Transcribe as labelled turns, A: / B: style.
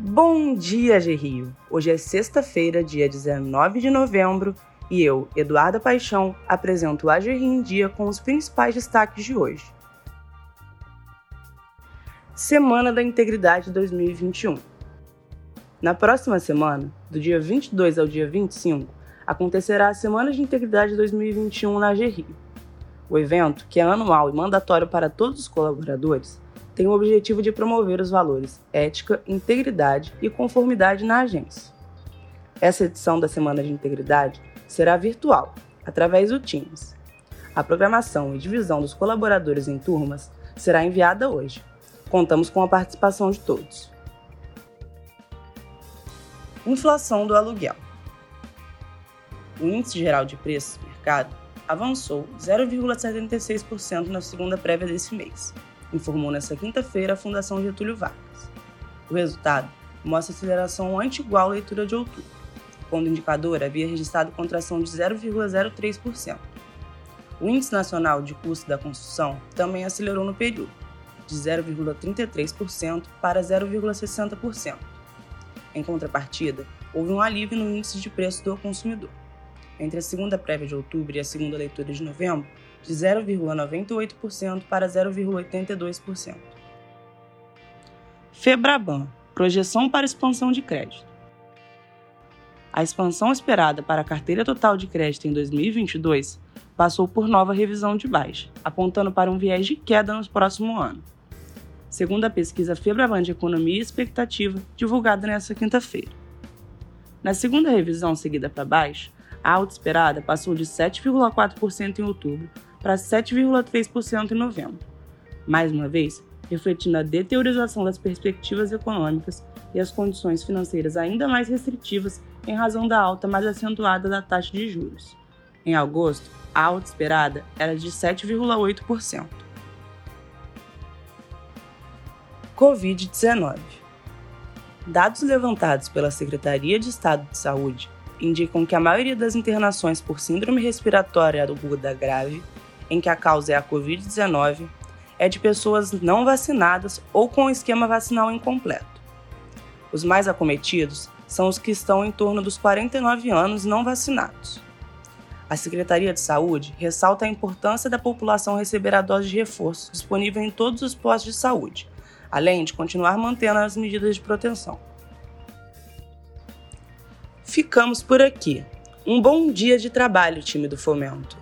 A: Bom dia, Gerrio! Hoje é sexta-feira, dia 19 de novembro, e eu, Eduarda Paixão, apresento o AGRI em Dia com os principais destaques de hoje. Semana da Integridade 2021 Na próxima semana, do dia 22 ao dia 25, acontecerá a Semana de Integridade 2021 na AGRI. O evento, que é anual e mandatório para todos os colaboradores, tem o objetivo de promover os valores ética, integridade e conformidade na agência. Essa edição da Semana de Integridade será virtual, através do Teams. A programação e divisão dos colaboradores em turmas será enviada hoje. Contamos com a participação de todos. Inflação do aluguel. O índice geral de preços do mercado avançou 0,76% na segunda prévia desse mês, informou nesta quinta-feira a Fundação Getúlio Vargas. O resultado mostra aceleração ante-igual à leitura de outubro, quando o indicador havia registrado contração de 0,03%. O Índice Nacional de Custo da Construção também acelerou no período, de 0,33% para 0,60%. Em contrapartida, houve um alívio no índice de preço do consumidor. Entre a segunda prévia de outubro e a segunda leitura de novembro, de 0,98% para 0,82%. Febraban projeção para expansão de crédito. A expansão esperada para a carteira total de crédito em 2022 passou por nova revisão de baixa, apontando para um viés de queda no próximo ano. Segundo a pesquisa Febraban de Economia e Expectativa, divulgada nesta quinta-feira. Na segunda revisão seguida para baixo, a alta esperada passou de 7,4% em outubro para 7,3% em novembro. Mais uma vez, refletindo a deteriorização das perspectivas econômicas e as condições financeiras ainda mais restritivas em razão da alta mais acentuada da taxa de juros. Em agosto, a alta esperada era de 7,8%. Covid-19 Dados levantados pela Secretaria de Estado de Saúde indicam que a maioria das internações por síndrome respiratória aguda grave em que a causa é a Covid-19, é de pessoas não vacinadas ou com esquema vacinal incompleto. Os mais acometidos são os que estão em torno dos 49 anos não vacinados. A Secretaria de Saúde ressalta a importância da população receber a dose de reforço disponível em todos os postos de saúde, além de continuar mantendo as medidas de proteção. Ficamos por aqui. Um bom dia de trabalho, time do Fomento.